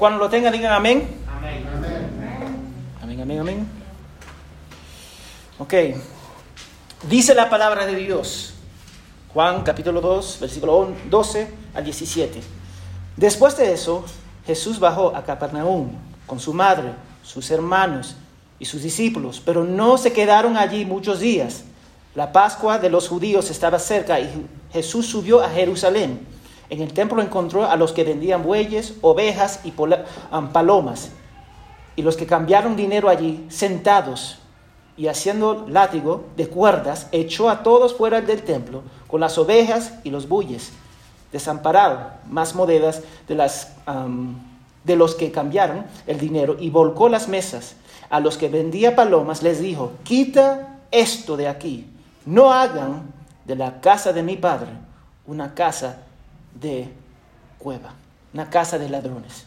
Cuando lo tengan, digan amén. Amén. Amén, amén, amén. Ok. Dice la palabra de Dios. Juan capítulo 2, versículo 12 al 17. Después de eso, Jesús bajó a Capernaum con su madre, sus hermanos y sus discípulos, pero no se quedaron allí muchos días. La Pascua de los judíos estaba cerca y Jesús subió a Jerusalén. En el templo encontró a los que vendían bueyes, ovejas y palomas, y los que cambiaron dinero allí, sentados y haciendo látigo de cuerdas, echó a todos fuera del templo con las ovejas y los bueyes, desamparado más monedas de, las, de los que cambiaron el dinero y volcó las mesas. A los que vendía palomas les dijo, quita esto de aquí, no hagan de la casa de mi padre una casa de cueva, una casa de ladrones.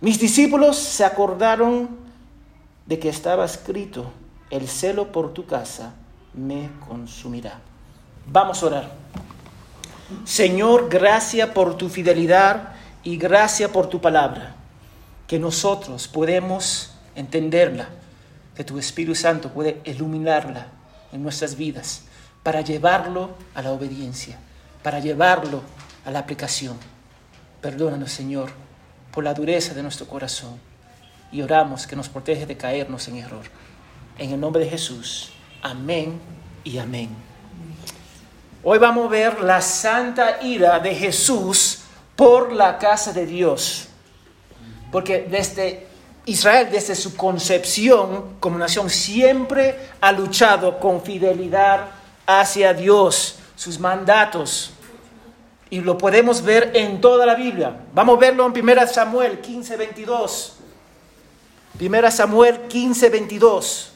Mis discípulos se acordaron de que estaba escrito, el celo por tu casa me consumirá. Vamos a orar. Señor, gracias por tu fidelidad y gracias por tu palabra, que nosotros podemos entenderla, que tu Espíritu Santo puede iluminarla en nuestras vidas para llevarlo a la obediencia, para llevarlo a la aplicación. Perdónanos, Señor, por la dureza de nuestro corazón y oramos que nos protege de caernos en error. En el nombre de Jesús, amén y amén. Hoy vamos a ver la santa ira de Jesús por la casa de Dios. Porque desde Israel, desde su concepción como nación, siempre ha luchado con fidelidad hacia Dios, sus mandatos. Y lo podemos ver en toda la Biblia. Vamos a verlo en 1 Samuel 15, 22. 1 Samuel 15, 22.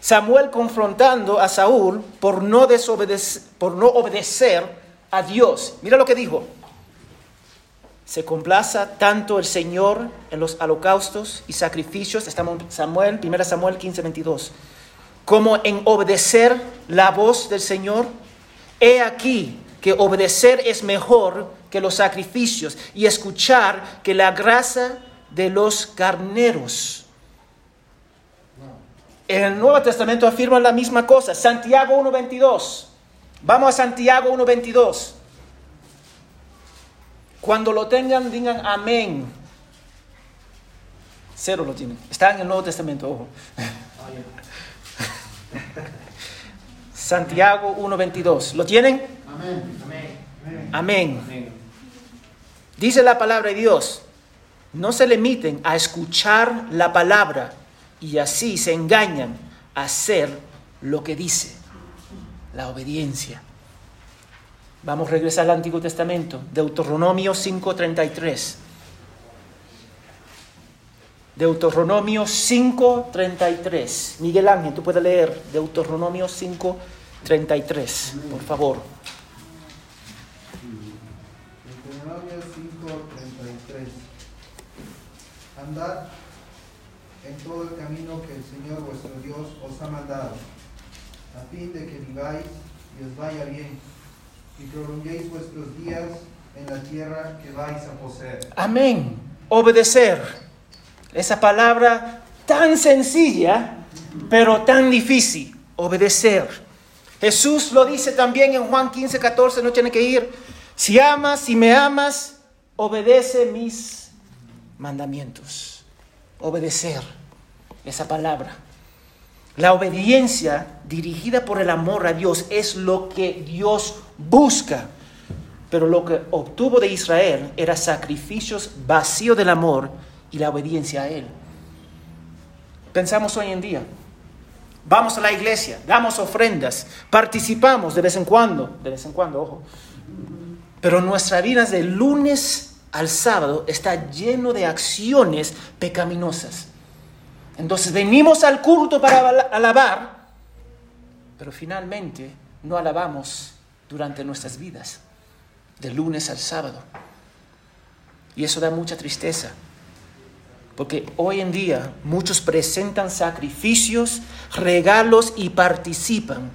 Samuel confrontando a Saúl por no, desobedecer, por no obedecer a Dios. Mira lo que dijo. Se complaza tanto el Señor en los holocaustos y sacrificios, estamos en Samuel, 1 Samuel 15, 22, como en obedecer la voz del Señor. He aquí que obedecer es mejor que los sacrificios y escuchar que la grasa de los carneros. En el Nuevo Testamento afirma la misma cosa. Santiago 1.22. Vamos a Santiago 1.22. Cuando lo tengan, digan amén. Cero lo tienen. Está en el Nuevo Testamento, ojo. Santiago 1.22. ¿Lo tienen? Amén. Amén. Dice la palabra de Dios. No se limiten a escuchar la palabra y así se engañan a hacer lo que dice, la obediencia. Vamos a regresar al Antiguo Testamento, Deuteronomio 5:33. Deuteronomio 5:33. Miguel Ángel, tú puedes leer Deuteronomio 5:33, por favor. Deuteronomio 5:33. Andad en todo el camino que el Señor vuestro Dios os ha mandado, a fin de que viváis y os vaya bien, y prolonguéis vuestros días en la tierra que vais a poseer. Amén. Obedecer. Esa palabra tan sencilla, pero tan difícil. Obedecer. Jesús lo dice también en Juan 15, 14, no tiene que ir. Si amas, si me amas, obedece mis mandamientos. Obedecer esa palabra. La obediencia dirigida por el amor a Dios es lo que Dios busca. Pero lo que obtuvo de Israel era sacrificios vacíos del amor y la obediencia a Él. Pensamos hoy en día. Vamos a la iglesia, damos ofrendas, participamos de vez en cuando, de vez en cuando, ojo. Pero nuestra vida de lunes al sábado está lleno de acciones pecaminosas. Entonces venimos al culto para alabar, pero finalmente no alabamos durante nuestras vidas, de lunes al sábado. Y eso da mucha tristeza, porque hoy en día muchos presentan sacrificios, regalos y participan,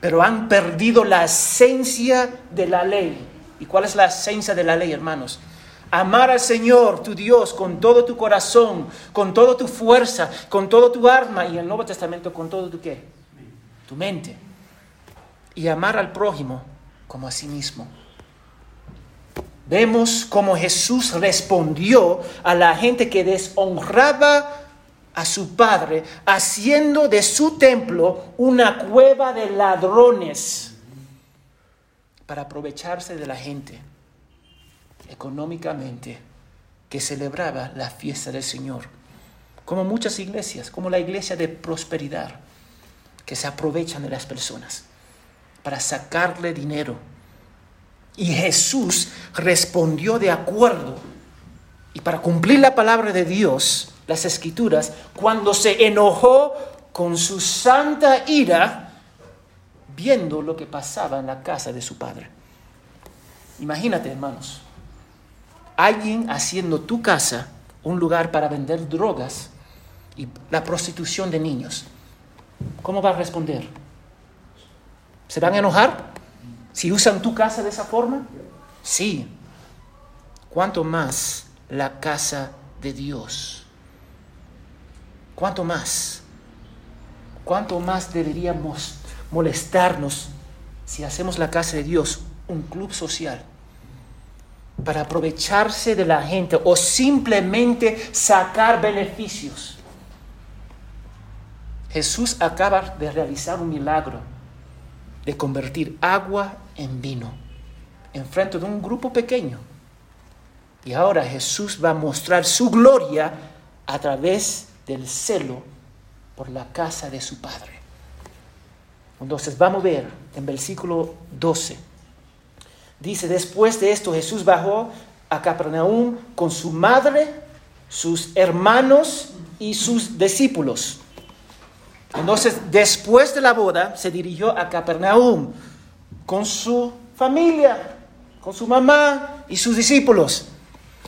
pero han perdido la esencia de la ley, ¿Y cuál es la esencia de la ley, hermanos? Amar al Señor, tu Dios, con todo tu corazón, con toda tu fuerza, con todo tu arma y en el Nuevo Testamento con todo tu qué? Tu mente. Y amar al prójimo como a sí mismo. Vemos cómo Jesús respondió a la gente que deshonraba a su Padre, haciendo de su templo una cueva de ladrones para aprovecharse de la gente económicamente que celebraba la fiesta del Señor. Como muchas iglesias, como la iglesia de prosperidad, que se aprovechan de las personas para sacarle dinero. Y Jesús respondió de acuerdo. Y para cumplir la palabra de Dios, las escrituras, cuando se enojó con su santa ira, viendo lo que pasaba en la casa de su padre. Imagínate, hermanos, alguien haciendo tu casa un lugar para vender drogas y la prostitución de niños. ¿Cómo va a responder? ¿Se van a enojar si usan tu casa de esa forma? Sí. ¿Cuánto más la casa de Dios? ¿Cuánto más? ¿Cuánto más deberíamos molestarnos si hacemos la casa de Dios un club social para aprovecharse de la gente o simplemente sacar beneficios. Jesús acaba de realizar un milagro de convertir agua en vino en frente de un grupo pequeño. Y ahora Jesús va a mostrar su gloria a través del celo por la casa de su Padre. Entonces vamos a ver en versículo 12. Dice, después de esto Jesús bajó a Capernaum con su madre, sus hermanos y sus discípulos. Entonces, después de la boda, se dirigió a Capernaum con su familia, con su mamá y sus discípulos.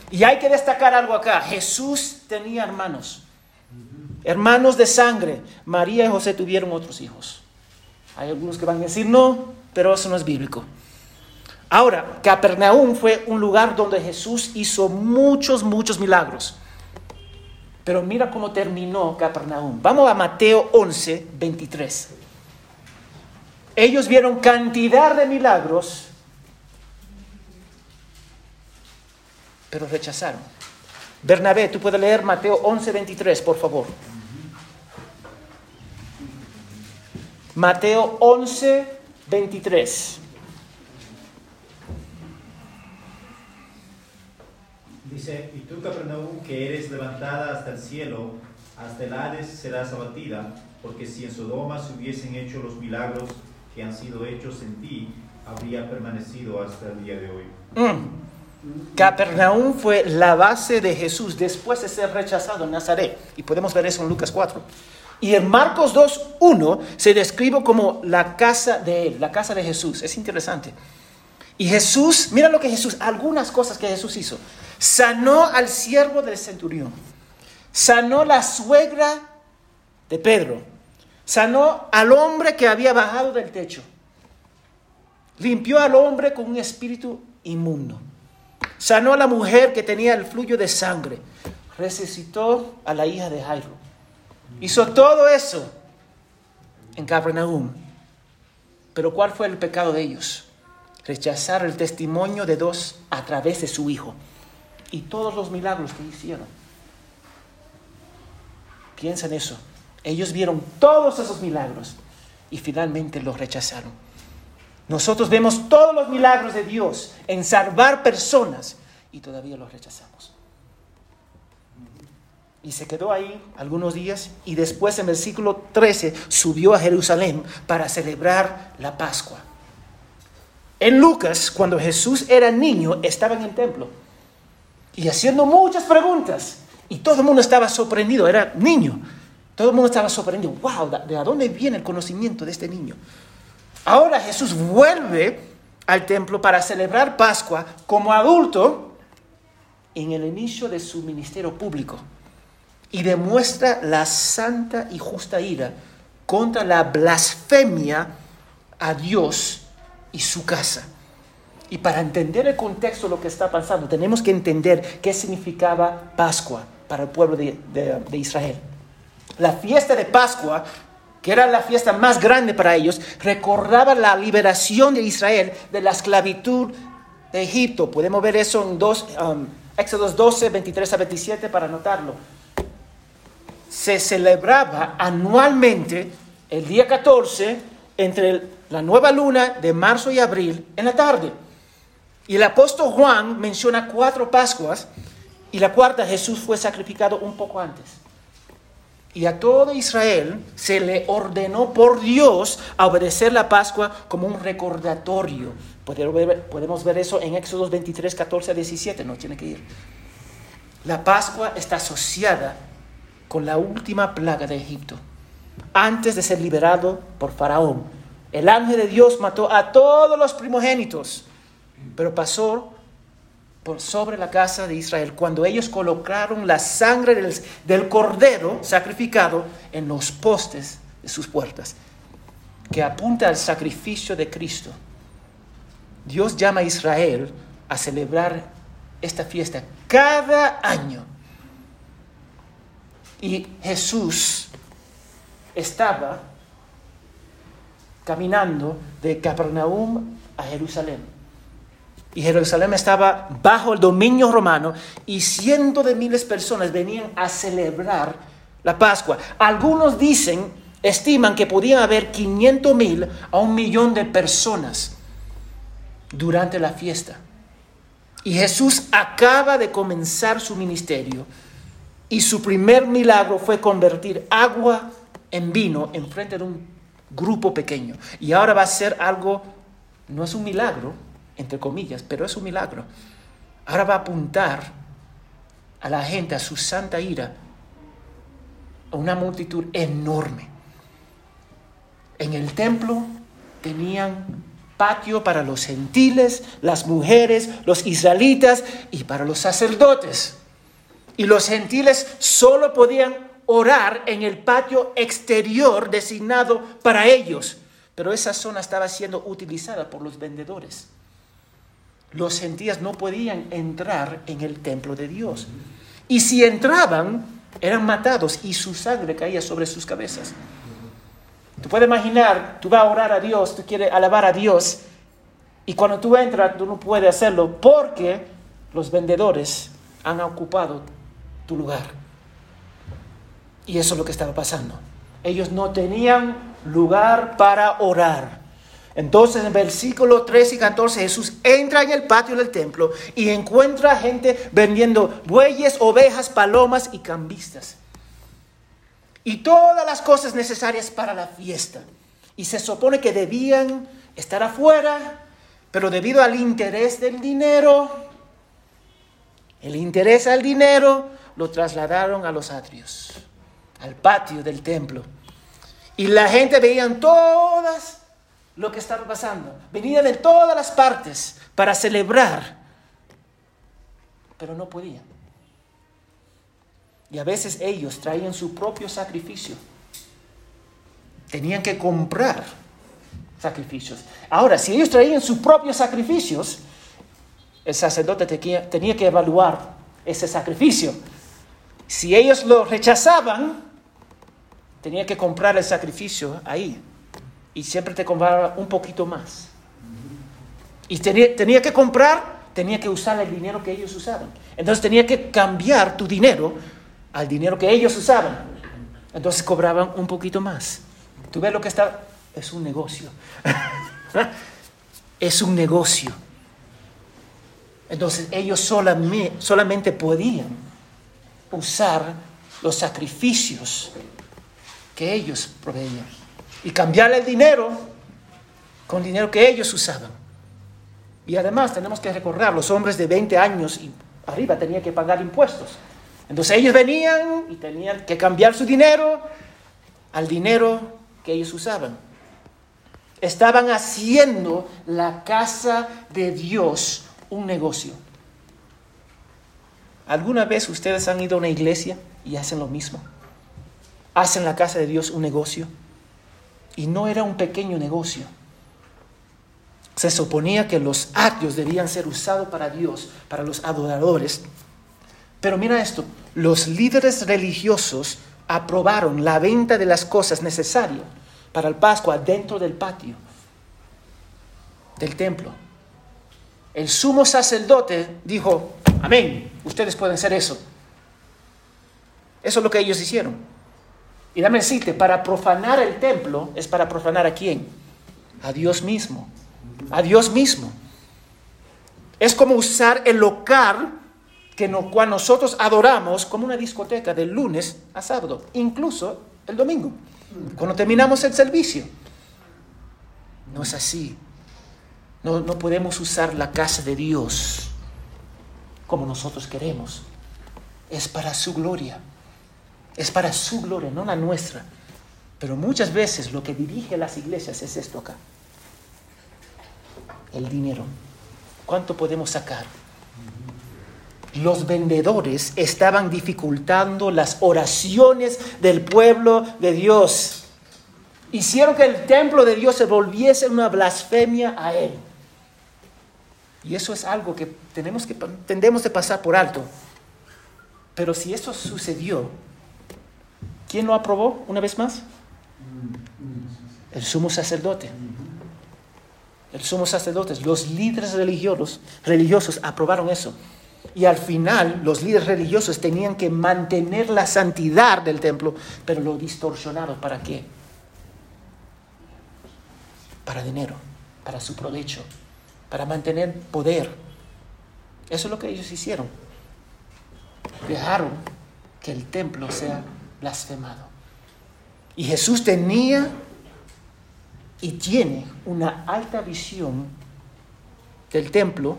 Y hay que destacar algo acá. Jesús tenía hermanos, hermanos de sangre. María y José tuvieron otros hijos. Hay algunos que van a decir no, pero eso no es bíblico. Ahora, Capernaum fue un lugar donde Jesús hizo muchos, muchos milagros. Pero mira cómo terminó Capernaum. Vamos a Mateo 11, 23. Ellos vieron cantidad de milagros, pero rechazaron. Bernabé, tú puedes leer Mateo 11, 23, por favor. Mateo 11, 23. Dice, y tú, Capernaum, que eres levantada hasta el cielo, hasta el Hades serás abatida, porque si en Sodoma se hubiesen hecho los milagros que han sido hechos en ti, habría permanecido hasta el día de hoy. Mm. Capernaum fue la base de Jesús después de ser rechazado en Nazaret. Y podemos ver eso en Lucas 4. Y en Marcos 2.1 se describe como la casa de él, la casa de Jesús. Es interesante. Y Jesús, mira lo que Jesús, algunas cosas que Jesús hizo. Sanó al siervo del centurión. Sanó la suegra de Pedro. Sanó al hombre que había bajado del techo. Limpió al hombre con un espíritu inmundo. Sanó a la mujer que tenía el fluyo de sangre. Resucitó a la hija de Jairo. Hizo todo eso en Capernaum. Pero ¿cuál fue el pecado de ellos? Rechazar el testimonio de Dios a través de su Hijo y todos los milagros que hicieron. Piensa en eso. Ellos vieron todos esos milagros y finalmente los rechazaron. Nosotros vemos todos los milagros de Dios en salvar personas y todavía los rechazamos. Y se quedó ahí algunos días y después en el versículo 13 subió a Jerusalén para celebrar la Pascua. En Lucas, cuando Jesús era niño, estaba en el templo y haciendo muchas preguntas. Y todo el mundo estaba sorprendido, era niño. Todo el mundo estaba sorprendido. ¡Wow! ¿De dónde viene el conocimiento de este niño? Ahora Jesús vuelve al templo para celebrar Pascua como adulto en el inicio de su ministerio público y demuestra la santa y justa ira contra la blasfemia a Dios y su casa. Y para entender el contexto de lo que está pasando, tenemos que entender qué significaba Pascua para el pueblo de, de Israel. La fiesta de Pascua que era la fiesta más grande para ellos, recordaba la liberación de Israel de la esclavitud de Egipto. Podemos ver eso en dos, um, Éxodos 12, 23 a 27 para anotarlo. Se celebraba anualmente el día 14 entre la nueva luna de marzo y abril en la tarde. Y el apóstol Juan menciona cuatro Pascuas y la cuarta Jesús fue sacrificado un poco antes. Y a todo Israel se le ordenó por Dios a obedecer la Pascua como un recordatorio. Podemos ver eso en Éxodo 23, 14 a 17, no tiene que ir. La Pascua está asociada con la última plaga de Egipto, antes de ser liberado por Faraón. El ángel de Dios mató a todos los primogénitos, pero pasó por sobre la casa de Israel cuando ellos colocaron la sangre del, cordero sacrificado en los postes de sus puertas, que apunta al sacrificio de Cristo. Dios llama a Israel a celebrar esta fiesta cada año. Y Jesús estaba caminando de Capernaum a Jerusalén. Y Jerusalén estaba bajo el dominio romano y cientos de miles de personas venían a celebrar la Pascua. Algunos dicen, estiman que podían haber 500 mil a un millón de personas durante la fiesta. Y Jesús acaba de comenzar su ministerio y su primer milagro fue convertir agua en vino en frente de un grupo pequeño. Y ahora va a ser algo, no es un milagro, entre comillas, pero es un milagro. Ahora va a apuntar a la gente, a su santa ira, a una multitud enorme. En el templo tenían patio para los gentiles, las mujeres, los israelitas y para los sacerdotes. Y los gentiles solo podían orar en el patio exterior designado para ellos, pero esa zona estaba siendo utilizada por los vendedores los gentiles no podían entrar en el templo de Dios. Y si entraban, eran matados y su sangre caía sobre sus cabezas. Tú puedes imaginar, tú vas a orar a Dios, tú quieres alabar a Dios, y cuando tú entras, tú no puedes hacerlo porque los vendedores han ocupado tu lugar. Y eso es lo que estaba pasando. Ellos no tenían lugar para orar. Entonces en versículo 13 y 14 Jesús entra en el patio del templo y encuentra gente vendiendo bueyes, ovejas, palomas y cambistas. Y todas las cosas necesarias para la fiesta. Y se supone que debían estar afuera, pero debido al interés del dinero, el interés al dinero, lo trasladaron a los atrios, al patio del templo. Y la gente veían todas lo que estaba pasando. Venían de todas las partes para celebrar, pero no podían. Y a veces ellos traían su propio sacrificio. Tenían que comprar sacrificios. Ahora, si ellos traían sus propios sacrificios, el sacerdote tenía que evaluar ese sacrificio. Si ellos lo rechazaban, tenía que comprar el sacrificio ahí y siempre te compraba un poquito más. Y tenía, tenía, que comprar, tenía que usar el dinero que ellos usaban. Entonces tenía que cambiar tu dinero al dinero que ellos usaban. Entonces cobraban un poquito más. ¿Tú ves lo que está? Es un negocio. es un negocio. Entonces ellos solamente, solamente podían usar los sacrificios que ellos proveían y cambiar el dinero con dinero que ellos usaban. Y además tenemos que recordar, los hombres de 20 años y arriba tenían que pagar impuestos. Entonces ellos venían y tenían que cambiar su dinero al dinero que ellos usaban. Estaban haciendo la casa de Dios un negocio. ¿Alguna vez ustedes han ido a una iglesia y hacen lo mismo? ¿Hacen la casa de Dios un negocio? Y no era un pequeño negocio. Se suponía que los atrios debían ser usados para Dios, para los adoradores. Pero mira esto, los líderes religiosos aprobaron la venta de las cosas necesarias para el Pascua dentro del patio del templo. El sumo sacerdote dijo, amén, ustedes pueden hacer eso. Eso es lo que ellos hicieron. Y dame decirte, para profanar el templo es para profanar a quién? A Dios mismo. A Dios mismo. Es como usar el local que no, cual nosotros adoramos como una discoteca de lunes a sábado, incluso el domingo, cuando terminamos el servicio. No es así. No, no podemos usar la casa de Dios como nosotros queremos. Es para su gloria. Es para su gloria, no la nuestra. Pero muchas veces lo que dirige las iglesias es esto acá. El dinero. ¿Cuánto podemos sacar? Los vendedores estaban dificultando las oraciones del pueblo de Dios. Hicieron que el templo de Dios se volviese una blasfemia a él. Y eso es algo que tenemos que tendemos de pasar por alto. Pero si eso sucedió, ¿quién lo aprobó una vez más? El sumo sacerdote. El sumo sacerdote, los líderes religiosos, religiosos aprobaron eso. Y al final los líderes religiosos tenían que mantener la santidad del templo, pero lo distorsionaron. ¿Para qué? Para dinero, para su provecho, para mantener poder. Eso es lo que ellos hicieron. Dejaron que el templo sea blasfemado. Y Jesús tenía y tiene una alta visión del templo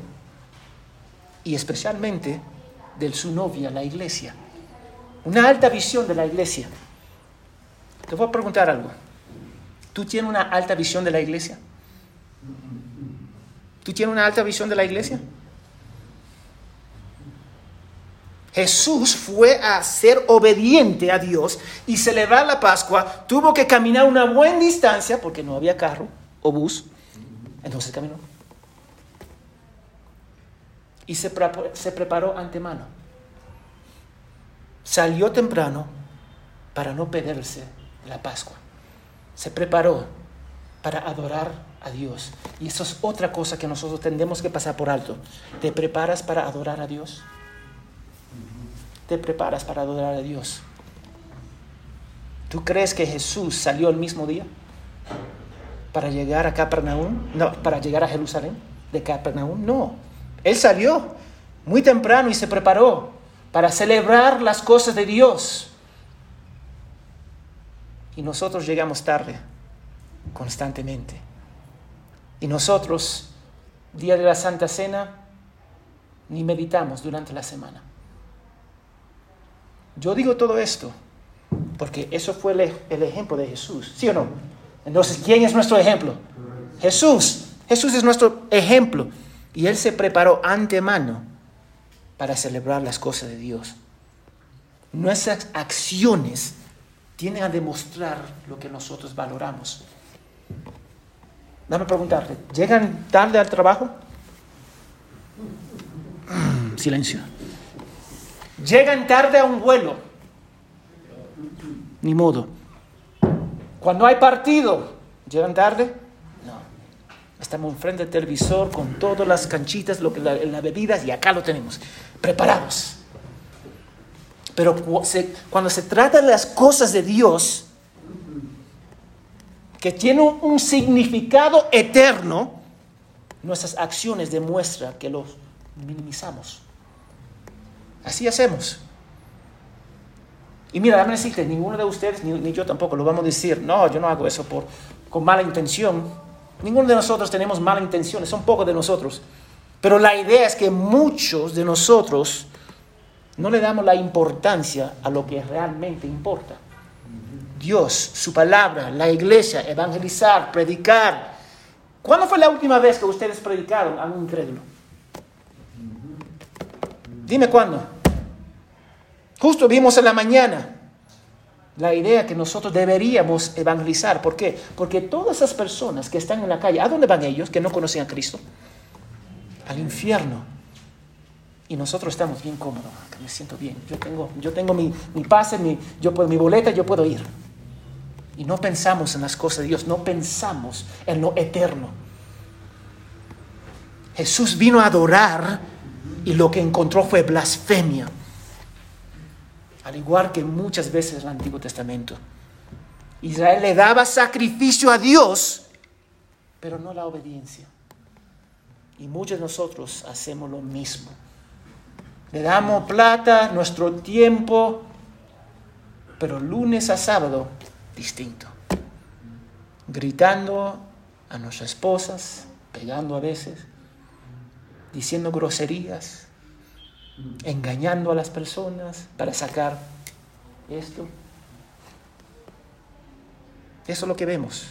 y especialmente de su novia, la iglesia. Una alta visión de la iglesia. Te voy a preguntar algo. ¿Tú tienes una alta visión de la iglesia? ¿Tú tienes una alta visión de la iglesia? Jesús fue a ser obediente a Dios y celebrar la Pascua. Tuvo que caminar una buena distancia porque no había carro o bus. Entonces caminó y se, preparó antemano. Salió temprano para no perderse la Pascua. Se preparó para adorar a Dios. Y eso es otra cosa que nosotros tendemos que pasar por alto. ¿Te preparas para adorar a Dios? ¿Te preparas para adorar a Dios? ¿Tú crees que Jesús salió el mismo día para llegar a Capernaum? No, para llegar a Jerusalén de Capernaum. No. Él salió muy temprano y se preparó para celebrar las cosas de Dios. Y nosotros llegamos tarde, constantemente. Y nosotros, día de la Santa Cena, ni meditamos durante la semana. Yo digo todo esto porque eso fue el, ejemplo de Jesús, ¿sí o no? Entonces, ¿quién es nuestro ejemplo? Jesús. Jesús es nuestro ejemplo. Y él se preparó antemano para celebrar las cosas de Dios. Nuestras acciones tienen a demostrar lo que nosotros valoramos. Dame preguntarte, ¿llegan tarde al trabajo? Silencio. ¿Llegan tarde a un vuelo? Ni modo. Cuando hay partido, ¿llegan tarde? Estamos enfrente del televisor con todas las canchitas, lo que, las bebidas y acá lo tenemos, preparados. Pero cuando se trata de las cosas de Dios, que tienen un significado eterno, nuestras acciones demuestran que los minimizamos. Así hacemos. Y mira, déjame decirte, ninguno de ustedes, ni, ni, yo tampoco, lo vamos a decir, no, yo no hago eso por, con mala intención. Ninguno de nosotros tenemos malas intenciones, son pocos de nosotros. Pero la idea es que muchos de nosotros no le damos la importancia a lo que realmente importa. Dios, su palabra, la iglesia, evangelizar, predicar. ¿Cuándo fue la última vez que ustedes predicaron a un incrédulo? Dime cuándo. Justo vimos en la mañana. la idea que nosotros deberíamos evangelizar. ¿Por qué? Porque todas esas personas que están en la calle, ¿a dónde van ellos que no conocen a Cristo? Al infierno. Y nosotros estamos bien cómodos, me siento bien. Yo tengo, yo tengo mi, mi pase, mi, yo puedo, mi boleta, yo puedo ir. Y no pensamos en las cosas de Dios, no pensamos en lo eterno. Jesús vino a adorar y lo que encontró fue blasfemia. Al igual que muchas veces en el Antiguo Testamento. Israel le daba sacrificio a Dios, pero no la obediencia. Y muchos de nosotros hacemos lo mismo. Le damos plata, nuestro tiempo, pero lunes a sábado distinto. Gritando a nuestras esposas, pegando a veces, diciendo groserías, engañando a las personas para sacar esto. Eso es lo que vemos.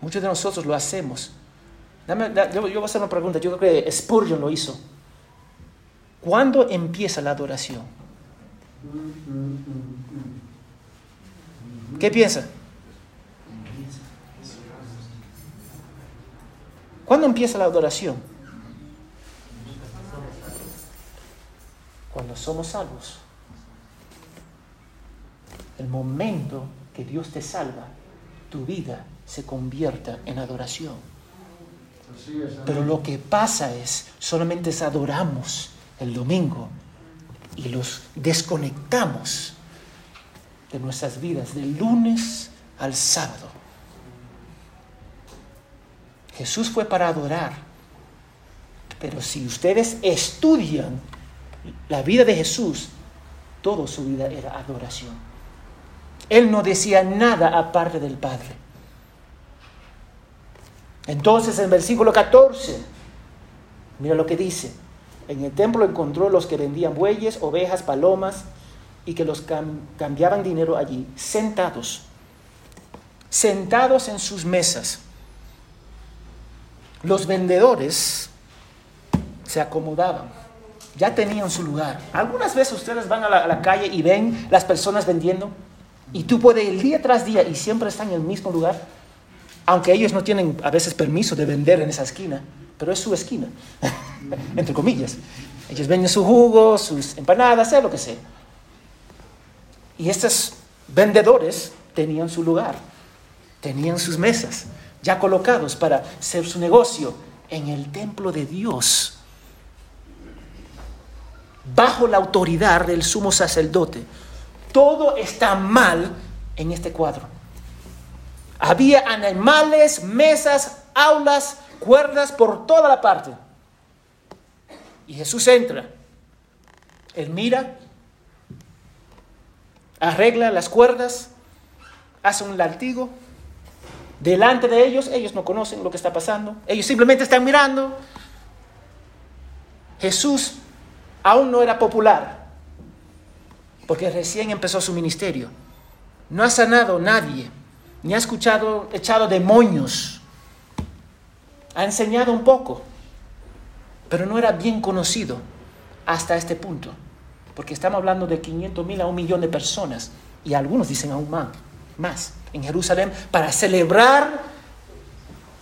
Muchos de nosotros lo hacemos. yo, yo voy a hacer una pregunta. Yo creo que Spurgeon lo hizo. ¿Cuándo empieza la adoración? ¿Qué piensa? ¿Cuándo empieza la adoración? Cuando somos salvos. El momento que Dios te salva, tu vida se convierta en adoración. Pero lo que pasa es, solamente adoramos el domingo y los desconectamos de nuestras vidas, del lunes al sábado. Jesús fue para adorar, pero si ustedes estudian la vida de Jesús, toda su vida era adoración. Él no decía nada aparte del Padre. Entonces en versículo 14, mira lo que dice. En el templo encontró los que vendían bueyes, ovejas, palomas y que los cambiaban dinero allí, sentados, sentados en sus mesas. Los vendedores se acomodaban, ya tenían su lugar. Algunas veces ustedes van a la, calle y ven las personas vendiendo y tú puedes ir día tras día y siempre están en el mismo lugar, aunque ellos no tienen a veces permiso de vender en esa esquina pero es su esquina, entre comillas. Ellos venden su jugo, sus empanadas, sea lo que sea. Y estos vendedores tenían su lugar, tenían sus mesas ya colocados para hacer su negocio en el templo de Dios, bajo la autoridad del sumo sacerdote. Todo está mal en este cuadro. Había animales, mesas, aulas, cuerdas por toda la parte. Y Jesús entra. Él mira, arregla las cuerdas, hace un latigo. Delante de ellos, ellos no conocen lo que está pasando. Ellos simplemente están mirando. Jesús aún no era popular, porque recién empezó su ministerio. No ha sanado nadie, ni ha escuchado, echado demonios ha enseñado un poco, pero no era bien conocido hasta este punto, porque estamos hablando de 500 mil a un millón de personas, y algunos dicen aún más, más en Jerusalén, para celebrar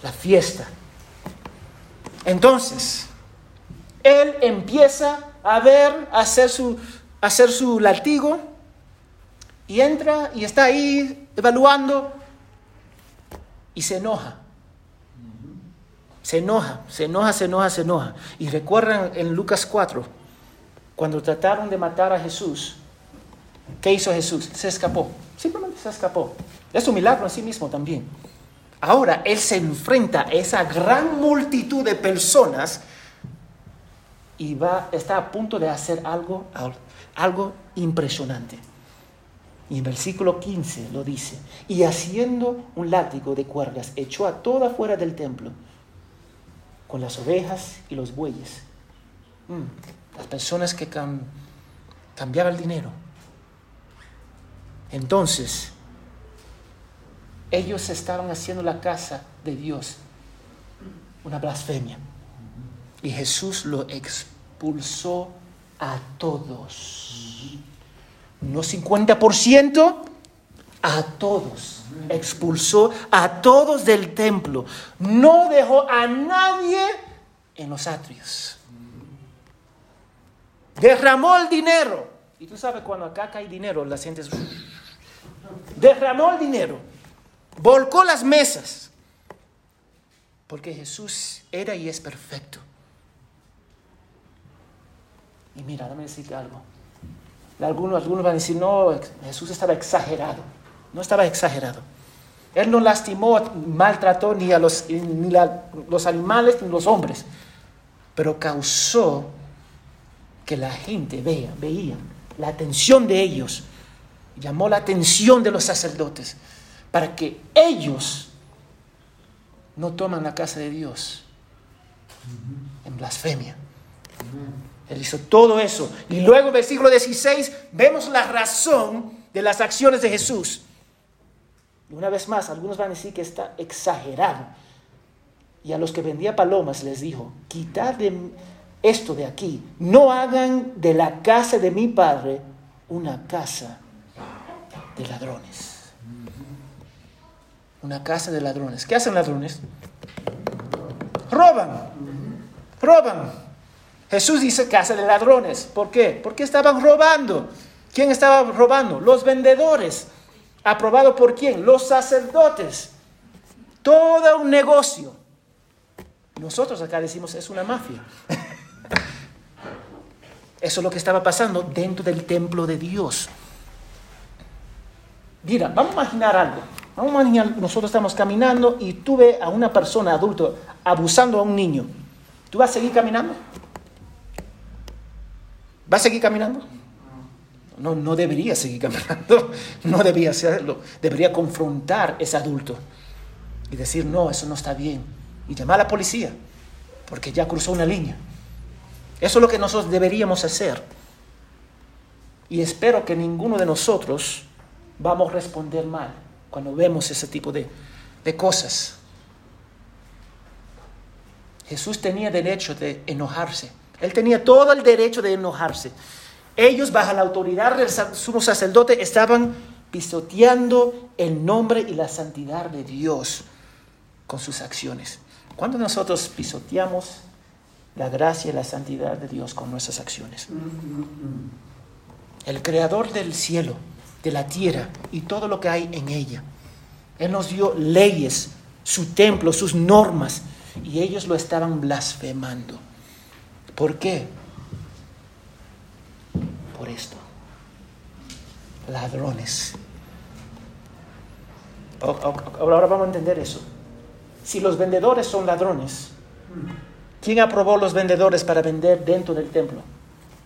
la fiesta. Entonces, él empieza a ver, a hacer su, a hacer su latigo, y entra y está ahí evaluando, y se enoja se enoja, se enoja, se enoja, se enoja. Y recuerdan en Lucas 4, cuando trataron de matar a Jesús, ¿qué hizo Jesús? Se escapó, simplemente se escapó. Es un milagro en sí mismo también. Ahora Él se enfrenta a esa gran multitud de personas y va, está a punto de hacer algo, algo impresionante. Y en versículo 15 lo dice, y haciendo un látigo de cuerdas, echó a toda fuera del templo con las ovejas y los bueyes. Mm, las personas que cambiaban el dinero. Entonces, ellos estaban haciendo la casa de Dios una blasfemia. Y Jesús lo expulsó a todos. no 50%, a todos. Expulsó a todos del templo. No dejó a nadie en los atrios. Derramó el dinero. Y tú sabes, cuando acá cae dinero, la gente derramó el dinero. Volcó las mesas. Porque Jesús era y es perfecto. Y mira, déjame decirte algo. Algunos, algunos van a decir, no, Jesús estaba exagerado. No estaba exagerado. Él no lastimó, maltrató ni a los, ni los animales ni los hombres, pero causó que la gente vea, veía la atención de ellos, llamó la atención de los sacerdotes, para que ellos no toman la casa de Dios en blasfemia. Él hizo todo eso. Y luego, versículo 16, vemos la razón de las acciones de Jesús. Y una vez más, algunos van a decir que está exagerado. Y a los que vendía palomas les dijo, quitad esto de aquí, no hagan de la casa de mi padre una casa de ladrones. Una casa de ladrones. ¿Qué hacen ladrones? Roban. Roban. Jesús dice casa de ladrones. ¿Por qué? Porque estaban robando. ¿Quién estaba robando? Los vendedores. ¿Aprobado por quién? Los sacerdotes. Todo un negocio. Nosotros acá decimos es una mafia. Eso es lo que estaba pasando dentro del templo de Dios. Mira, vamos a imaginar algo. Vamos a imaginar, nosotros estamos caminando y tú ves a una persona adulta abusando a un niño. ¿Tú vas a seguir caminando? ¿Vas a seguir caminando? No, no debería seguir caminando, no debería hacerlo. Debería confrontar a ese adulto y decir, no, eso no está bien. Y llamar a la policía, porque ya cruzó una línea. Eso es lo que nosotros deberíamos hacer. Y espero que ninguno de nosotros vamos a responder mal cuando vemos ese tipo de, de cosas. Jesús tenía derecho de enojarse. Él tenía todo el derecho de enojarse. Ellos, bajo la autoridad del sumo sacerdote, estaban pisoteando el nombre y la santidad de Dios con sus acciones. Cuando nosotros pisoteamos la gracia y la santidad de Dios con nuestras acciones. El creador del cielo, de la tierra y todo lo que hay en ella. Él nos dio leyes, su templo, sus normas, y ellos lo estaban blasfemando. ¿Por qué? Por esto. Ladrones. Ahora vamos a entender eso. Si los vendedores son ladrones, ¿quién aprobó los vendedores para vender dentro del templo?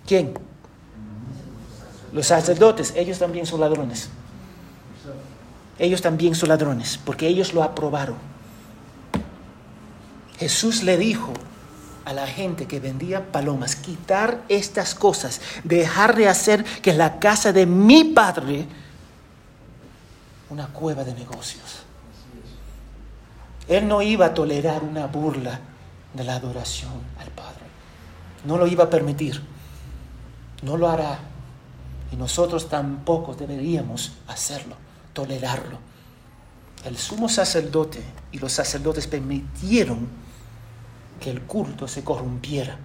¿Quién? Los sacerdotes, ellos también son ladrones. Ellos también son ladrones, porque ellos lo aprobaron. Jesús le dijo a la gente que vendía palomas, quitar estas cosas, dejar de hacer que la casa de mi padre una cueva de negocios. Él no iba a tolerar una burla de la adoración al Padre. No lo iba a permitir. No lo hará. Y nosotros tampoco deberíamos hacerlo, tolerarlo. El sumo sacerdote y los sacerdotes permitieron que el culto se corrompiera,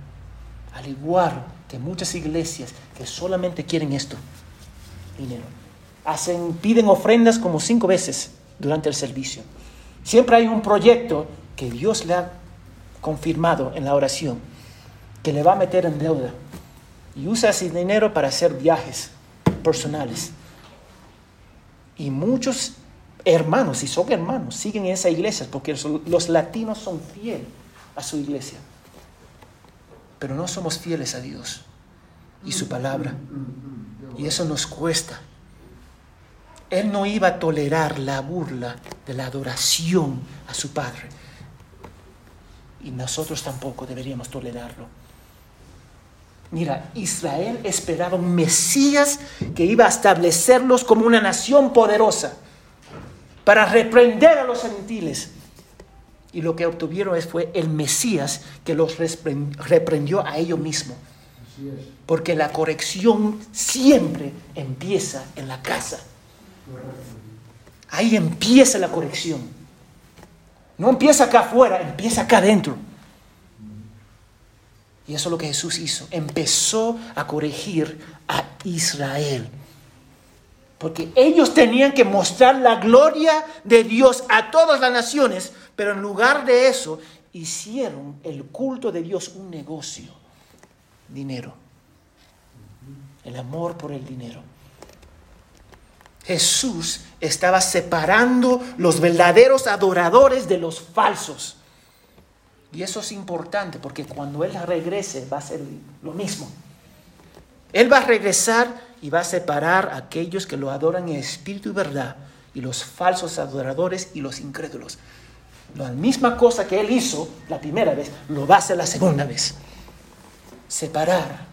al igual que muchas iglesias que solamente quieren esto, dinero. Hacen, piden ofrendas como cinco veces durante el servicio. Siempre hay un proyecto que Dios le ha confirmado en la oración, que le va a meter en deuda. Y usa ese dinero para hacer viajes personales. Y muchos hermanos, si son hermanos, siguen en esa iglesia porque los latinos son fieles a su iglesia. Pero no somos fieles a Dios y su palabra. Y eso nos cuesta. Él no iba a tolerar la burla de la adoración a su Padre. Y nosotros tampoco deberíamos tolerarlo. Mira, Israel esperaba un Mesías que iba a establecerlos como una nación poderosa para reprender a los gentiles y lo que obtuvieron fue el Mesías que los reprendió a ellos mismos. Porque la corrección siempre empieza en la casa. Ahí empieza la corrección. No empieza acá afuera, empieza acá adentro. Y eso es lo que Jesús hizo. Empezó a corregir a Israel. Porque ellos tenían que mostrar la gloria de Dios a todas las naciones, pero en lugar de eso hicieron el culto de Dios un negocio. Dinero. El amor por el dinero. Jesús estaba separando los verdaderos adoradores de los falsos. Y eso es importante porque cuando Él regrese va a ser lo mismo. Él va a regresar y va a separar a aquellos que lo adoran en espíritu y verdad y los falsos adoradores y los incrédulos. La misma cosa que Él hizo la primera vez, lo va a hacer la segunda vez. Separar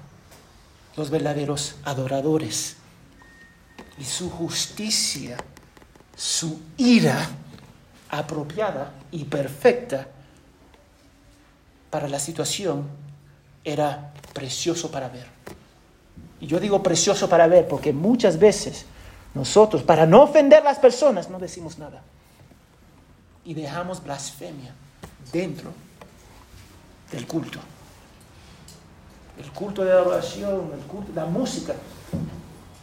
los verdaderos adoradores y su justicia, su ira apropiada y perfecta para la situación era precioso para ver. Y yo digo precioso para ver porque muchas veces nosotros, para no ofender a las personas, no decimos nada. Y dejamos blasfemia dentro del culto. El culto de adoración, el culto, la música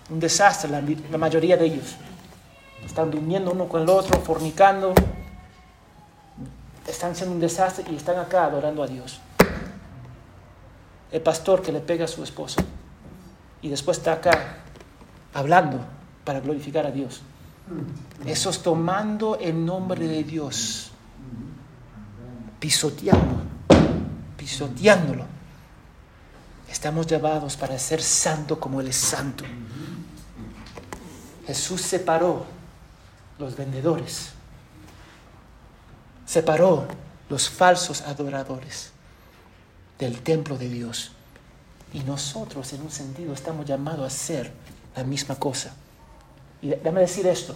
un desastre la, mayoría de ellos. Están durmiendo uno con el otro, fornicando, están siendo un desastre y están acá adorando a Dios. El pastor que le pega a su esposa y después está acá hablando para glorificar a Dios. Eso es tomando el nombre de Dios, pisoteando, pisoteándolo. Estamos llamados para ser santo como Él es santo. Jesús separó los vendedores, separó los falsos adoradores del templo de Dios. Y nosotros, en un sentido, estamos llamados a hacer la misma cosa. Y déjame decir esto.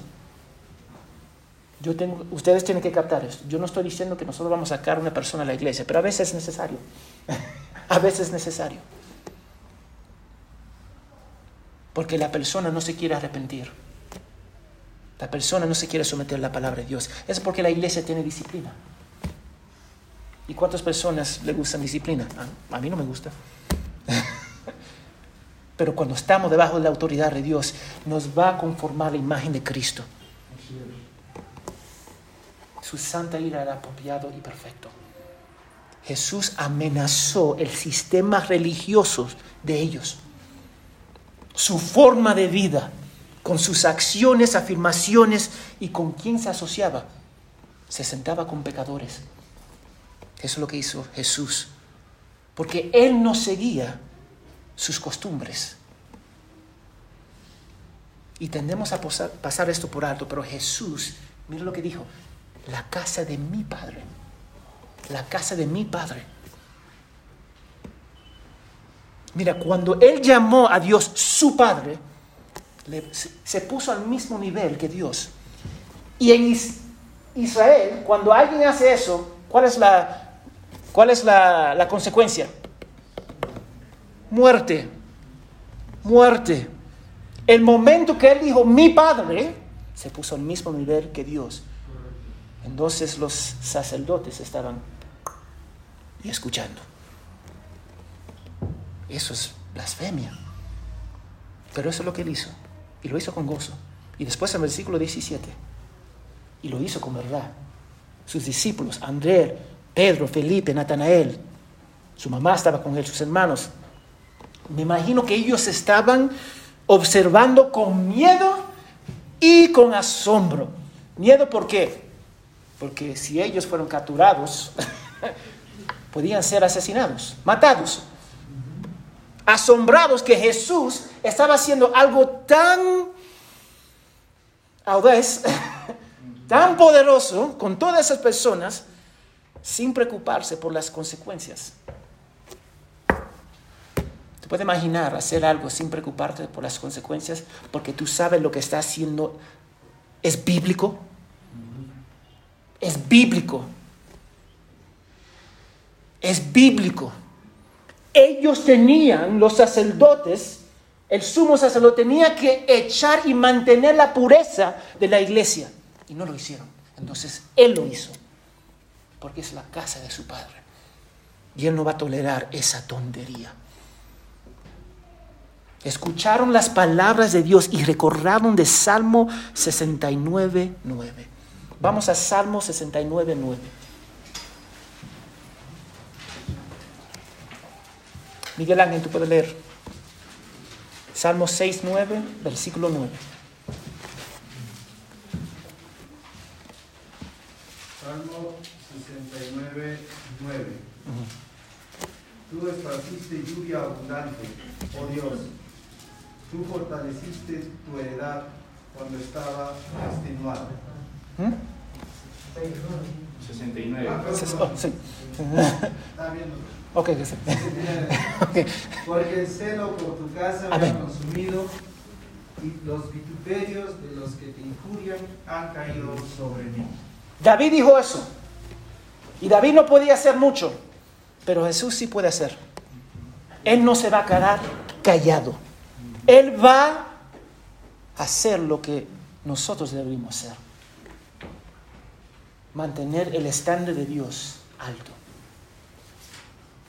Yo tengo, ustedes tienen que captar esto. Yo no estoy diciendo que nosotros vamos a sacar a una persona a la iglesia, pero a veces es necesario. a veces es necesario. Porque la persona no se quiere arrepentir. La persona no se quiere someter a la palabra de Dios. Es porque la iglesia tiene disciplina. ¿Y cuántas personas le gustan disciplina? A, mí no me gusta. Pero cuando estamos debajo de la autoridad de Dios, nos va a conformar la imagen de Cristo. Su santa ira era apropiado y perfecto. Jesús amenazó el sistema religioso de ellos su forma de vida, con sus acciones, afirmaciones y con quién se asociaba. Se sentaba con pecadores. Eso es lo que hizo Jesús. Porque Él no seguía sus costumbres. Y tendemos a pasar esto por alto, pero Jesús, mira lo que dijo, la casa de mi Padre, la casa de mi Padre Mira, cuando él llamó a Dios su Padre, se puso al mismo nivel que Dios. Y en Israel, cuando alguien hace eso, ¿cuál es la, cuál es la, la consecuencia? Muerte. Muerte. El momento que él dijo, mi Padre, se puso al mismo nivel que Dios. Entonces los sacerdotes estaban escuchando. Eso es blasfemia. Pero eso es lo que él hizo. Y lo hizo con gozo. Y después en el versículo 17. Y lo hizo con verdad. Sus discípulos, Andrés, Pedro, Felipe, Natanael, su mamá estaba con él, sus hermanos. Me imagino que ellos estaban observando con miedo y con asombro. Miedo por qué? Porque si ellos fueron capturados, podían ser asesinados, matados asombrados que Jesús estaba haciendo algo tan audaz, tan poderoso con todas esas personas, sin preocuparse por las consecuencias. ¿Te puedes imaginar hacer algo sin preocuparte por las consecuencias porque tú sabes lo que está haciendo es bíblico? Es bíblico. Es bíblico. Ellos tenían, los sacerdotes, el sumo sacerdote tenía que echar y mantener la pureza de la iglesia. Y no lo hicieron. Entonces Él lo hizo. Porque es la casa de su Padre. Y Él no va a tolerar esa tontería. Escucharon las palabras de Dios y recordaron de Salmo 69, 9. Vamos a Salmo 69, Miguel Ángel, tú puedes leer. Salmo 6, 9, versículo 9. Salmo 69, 9. Tú esparciste lluvia abundante, oh Dios. Tú fortaleciste tu heredad cuando estaba extenuada. ¿Mm? 69. Ah, oh, sí. Está bien. Ok, que sí. Ok. Porque el celo por tu casa me ha consumido y los vituperios de los que te injurian han caído sobre mí. David dijo eso. Y David no podía hacer mucho, pero Jesús sí puede hacer. Él no se va a quedar callado. Él va a hacer lo que nosotros debemos hacer. Mantener el estándar de Dios alto.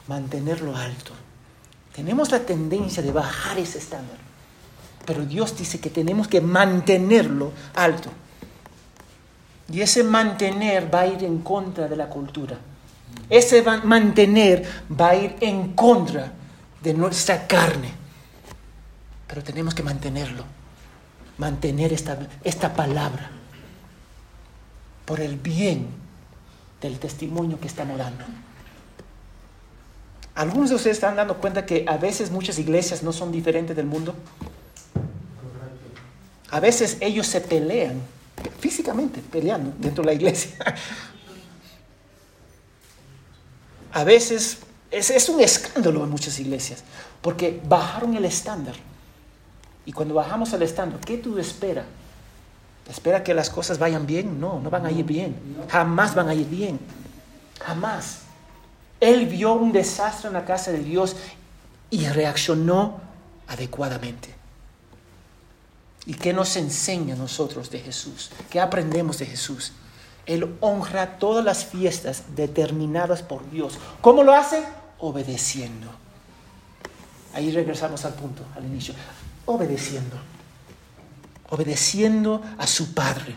Mantenerlo alto. Tenemos la tendencia de bajar ese estándar. Pero Dios dice que tenemos que mantenerlo alto. Y ese mantener va a ir en contra de la cultura. Ese mantener va a ir en contra de nuestra carne. Pero tenemos que mantenerlo. Mantener esta, esta palabra. Por el bien del testimonio que estamos dando. Algunos de ustedes están dando cuenta que a veces muchas iglesias no son diferentes del mundo. A veces ellos se pelean, físicamente peleando dentro de la iglesia. A veces es, un escándalo en muchas iglesias, porque bajaron el estándar. Y cuando bajamos el estándar, ¿qué tú esperas? ¿Espera que las cosas vayan bien? No, no van a ir bien. Jamás van a ir bien. Jamás. Él vio un desastre en la casa de Dios y reaccionó adecuadamente. ¿Y qué nos enseña a nosotros de Jesús? ¿Qué aprendemos de Jesús? Él honra todas las fiestas determinadas por Dios. ¿Cómo lo hace? Obedeciendo. Ahí regresamos al punto, al inicio. Obedeciendo. Obedeciendo a su Padre.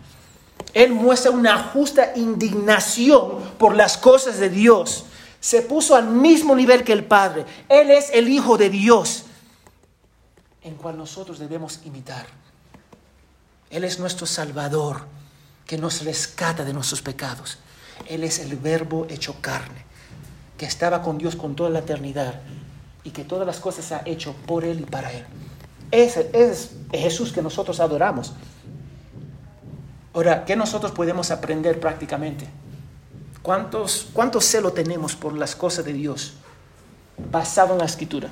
Él muestra una justa indignación por las cosas de Dios. Se puso al mismo nivel que el Padre. Él es el Hijo de Dios, en cual nosotros debemos imitar. Él es nuestro Salvador, que nos rescata de nuestros pecados. Él es el Verbo hecho carne, que estaba con Dios con toda la eternidad y que todas las cosas ha hecho por Él y para Él. Ese es Jesús que nosotros adoramos. Ahora, ¿qué nosotros podemos aprender prácticamente? ¿Cuántos, ¿Cuánto celo tenemos por las cosas de Dios basado en la Escritura?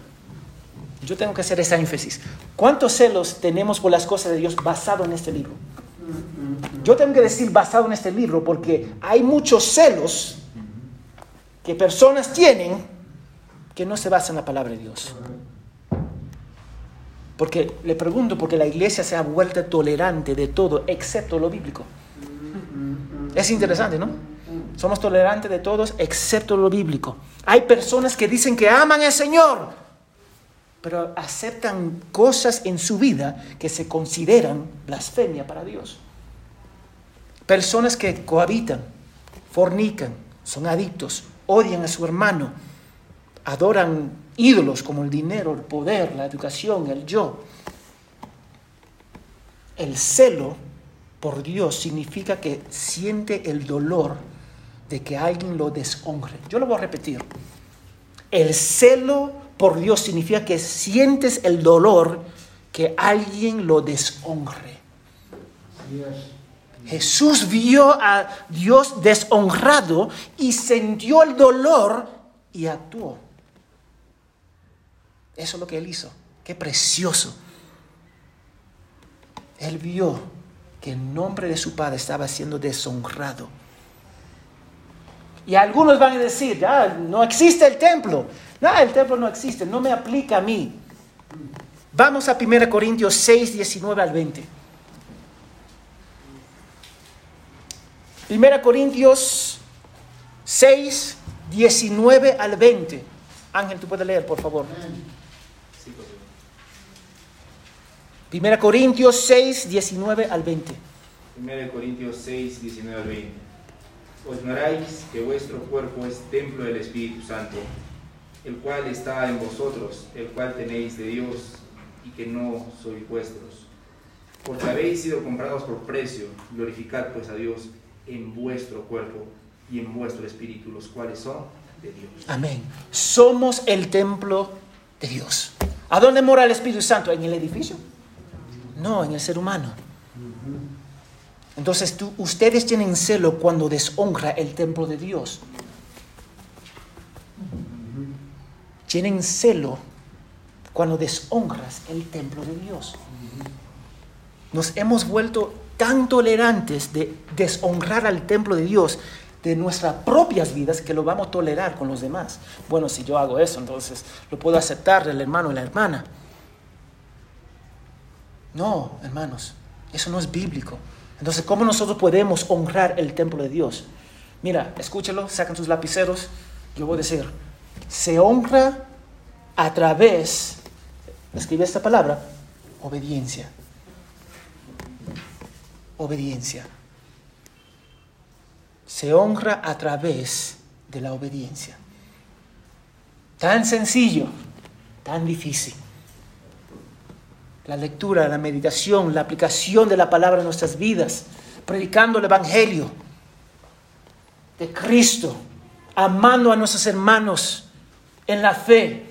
Yo tengo que hacer esa énfasis. ¿Cuántos celos tenemos por las cosas de Dios basado en este libro? Yo tengo que decir basado en este libro porque hay muchos celos que personas tienen que no se basan en la palabra de Dios. Porque le pregunto, porque la iglesia se ha vuelto tolerante de todo excepto lo bíblico. Es interesante, ¿no? Somos tolerantes de todos excepto lo bíblico. Hay personas que dicen que aman al Señor, pero aceptan cosas en su vida que se consideran blasfemia para Dios. Personas que cohabitan, fornican, son adictos, odian a su hermano, adoran ídolos como el dinero, el poder, la educación, el yo. El celo por Dios significa que siente el dolor de que alguien lo deshonre. Yo lo voy a repetir. El celo por Dios significa que sientes el dolor que alguien lo deshonre. Jesús vio a Dios deshonrado y sintió el dolor y actuó. Eso es lo que él hizo. Qué precioso. Él vio que el nombre de su padre estaba siendo deshonrado. Y algunos van a decir, ah, no existe el templo. No, el templo no existe, no me aplica a mí. Vamos a 1 Corintios 6, 19 al 20. 1 Corintios 6, 19 al 20. Ángel, tú puedes leer, por favor. 1 Corintios 6, 19 al 20. 1 Corintios 6, 19 al 20. Os ignoráis que vuestro cuerpo es templo del Espíritu Santo, el cual está en vosotros, el cual tenéis de Dios, y que no sois vuestros. Porque habéis sido comprados por precio, glorificad pues a Dios en vuestro cuerpo y en vuestro espíritu, los cuales son de Dios. Amén. Somos el templo de Dios. ¿A dónde mora el Espíritu Santo? ¿En el edificio? No, en el ser humano. Entonces tú, ustedes tienen celo cuando deshonra el templo de Dios. Tienen celo cuando deshonras el templo de Dios. Nos hemos vuelto tan tolerantes de deshonrar al templo de Dios de nuestras propias vidas que lo vamos a tolerar con los demás. Bueno, si yo hago eso, entonces lo puedo aceptar del hermano y la hermana. No, hermanos, eso no es bíblico. Entonces, ¿cómo nosotros podemos honrar el templo de Dios? Mira, escúchalo, sacan sus lapiceros. Yo voy a decir, se honra a través, escribe esta palabra, obediencia. Obediencia. Se honra a través de la obediencia. Tan sencillo, tan difícil la lectura, la meditación, la aplicación de la palabra en nuestras vidas, predicando el Evangelio de Cristo, amando a nuestros hermanos en la fe.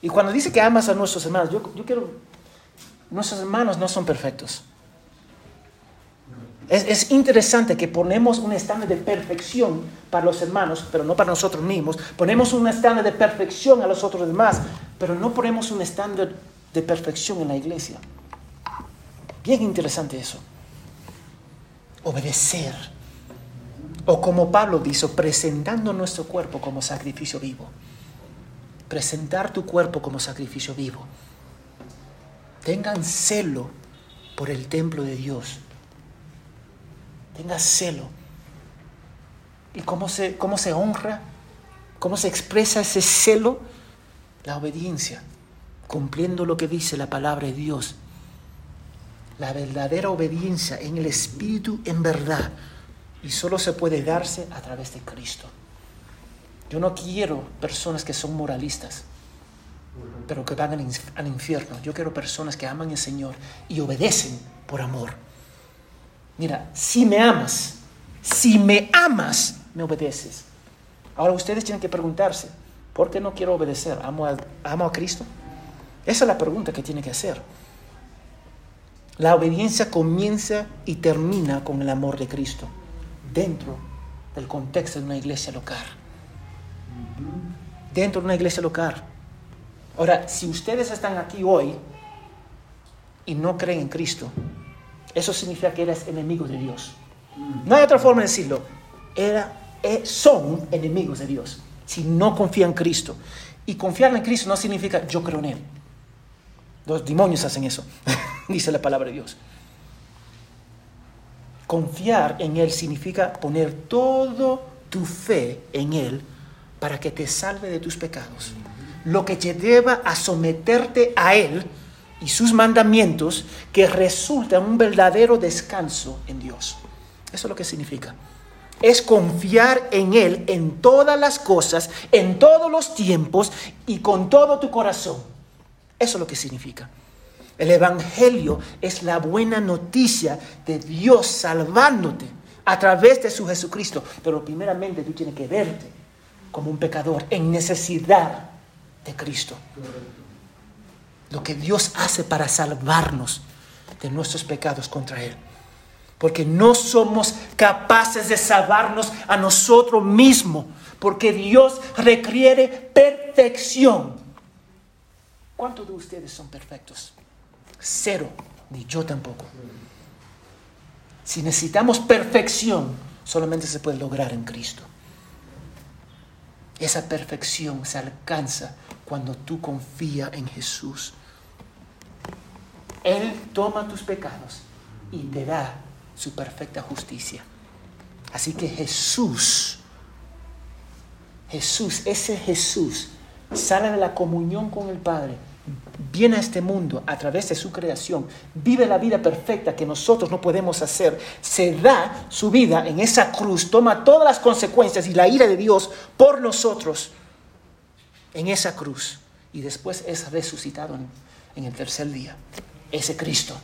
Y cuando dice que amas a nuestros hermanos, yo, quiero, nuestros hermanos no son perfectos. Es, es, interesante que ponemos un estándar de perfección para los hermanos, pero no para nosotros mismos. Ponemos un estándar de perfección a los otros demás, pero no ponemos un estándar de perfección en la iglesia. Bien interesante eso. Obedecer. O como Pablo dice, presentando nuestro cuerpo como sacrificio vivo. Presentar tu cuerpo como sacrificio vivo. Tengan celo por el templo de Dios. Tengan celo. ¿Y cómo se, cómo se honra? ¿Cómo se expresa ese celo? La obediencia cumpliendo lo que dice la palabra de Dios. La verdadera obediencia en el Espíritu en verdad. Y solo se puede darse a través de Cristo. Yo no quiero personas que son moralistas, pero que van al infierno. Yo quiero personas que aman al Señor y obedecen por amor. Mira, si me amas, si me amas, me obedeces. Ahora ustedes tienen que preguntarse, ¿por qué no quiero obedecer? ¿Amo a, amo a Cristo? Esa es la pregunta que tiene que hacer. La obediencia comienza y termina con el amor de Cristo dentro del contexto de una iglesia local. Dentro de una iglesia local. Ahora, si ustedes están aquí hoy y no creen en Cristo, eso significa que eres enemigo de Dios. No hay otra forma de decirlo. Era, eh, son enemigos de Dios si no confían en Cristo. Y confiar en Cristo no significa yo creo en Él. Los demonios hacen eso, dice la palabra de Dios. Confiar en Él significa poner todo tu fe en Él para que te salve de tus pecados. Lo que te lleva a someterte a Él y sus mandamientos que resulta un verdadero descanso en Dios. Eso es lo que significa. Es confiar en Él en todas las cosas, en todos los tiempos y con todo tu corazón. Eso es lo que significa. El Evangelio es la buena noticia de Dios salvándote a través de su Jesucristo. Pero primeramente tú tienes que verte como un pecador en necesidad de Cristo. Lo que Dios hace para salvarnos de nuestros pecados contra Él. Porque no somos capaces de salvarnos a nosotros mismos. Porque Dios requiere perfección ¿Cuántos de ustedes son perfectos? Cero, ni yo tampoco. Si necesitamos perfección, solamente se puede lograr en Cristo. Esa perfección se alcanza cuando tú confías en Jesús. Él toma tus pecados y te da su perfecta justicia. Así que Jesús, Jesús, ese Jesús, sale de la comunión con el Padre, viene a este mundo a través de su creación, vive la vida perfecta que nosotros no podemos hacer, se da su vida en esa cruz, toma todas las consecuencias y la ira de Dios por nosotros en esa cruz y después es resucitado en, el tercer día. Ese Cristo,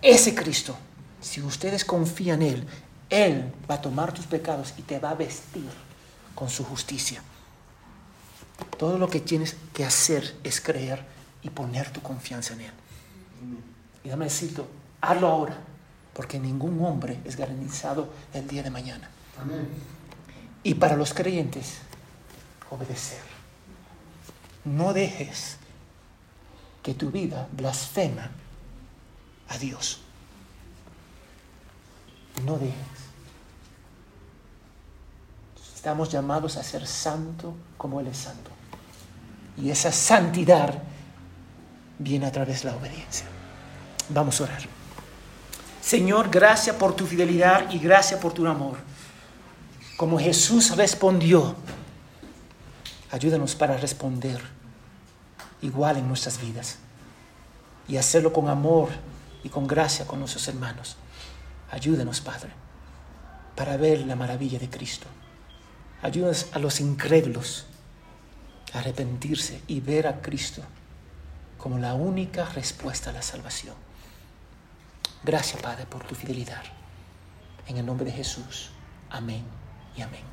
ese Cristo, si ustedes confían en Él, Él va a tomar tus pecados y te va a vestir con su justicia. Todo lo que tienes que hacer es creer y poner tu confianza en Él. Y dame decirte, hazlo ahora, porque ningún hombre es garantizado el día de mañana. Y para los creyentes, obedecer. No dejes que tu vida blasfema a Dios. No dejes. Estamos llamados a ser santo como Él es santo. Y esa santidad viene a través de la obediencia. Vamos a orar. Señor, gracias por tu fidelidad y gracias por tu amor. Como Jesús respondió, ayúdanos para responder igual en nuestras vidas y hacerlo con amor y con gracia con nuestros hermanos. Ayúdanos, Padre, para ver la maravilla de Cristo. Ayúdanos a los incrédulos a arrepentirse y ver a Cristo como la única respuesta a la salvación. Gracias, Padre, por tu fidelidad. En el nombre de Jesús. Amén y amén.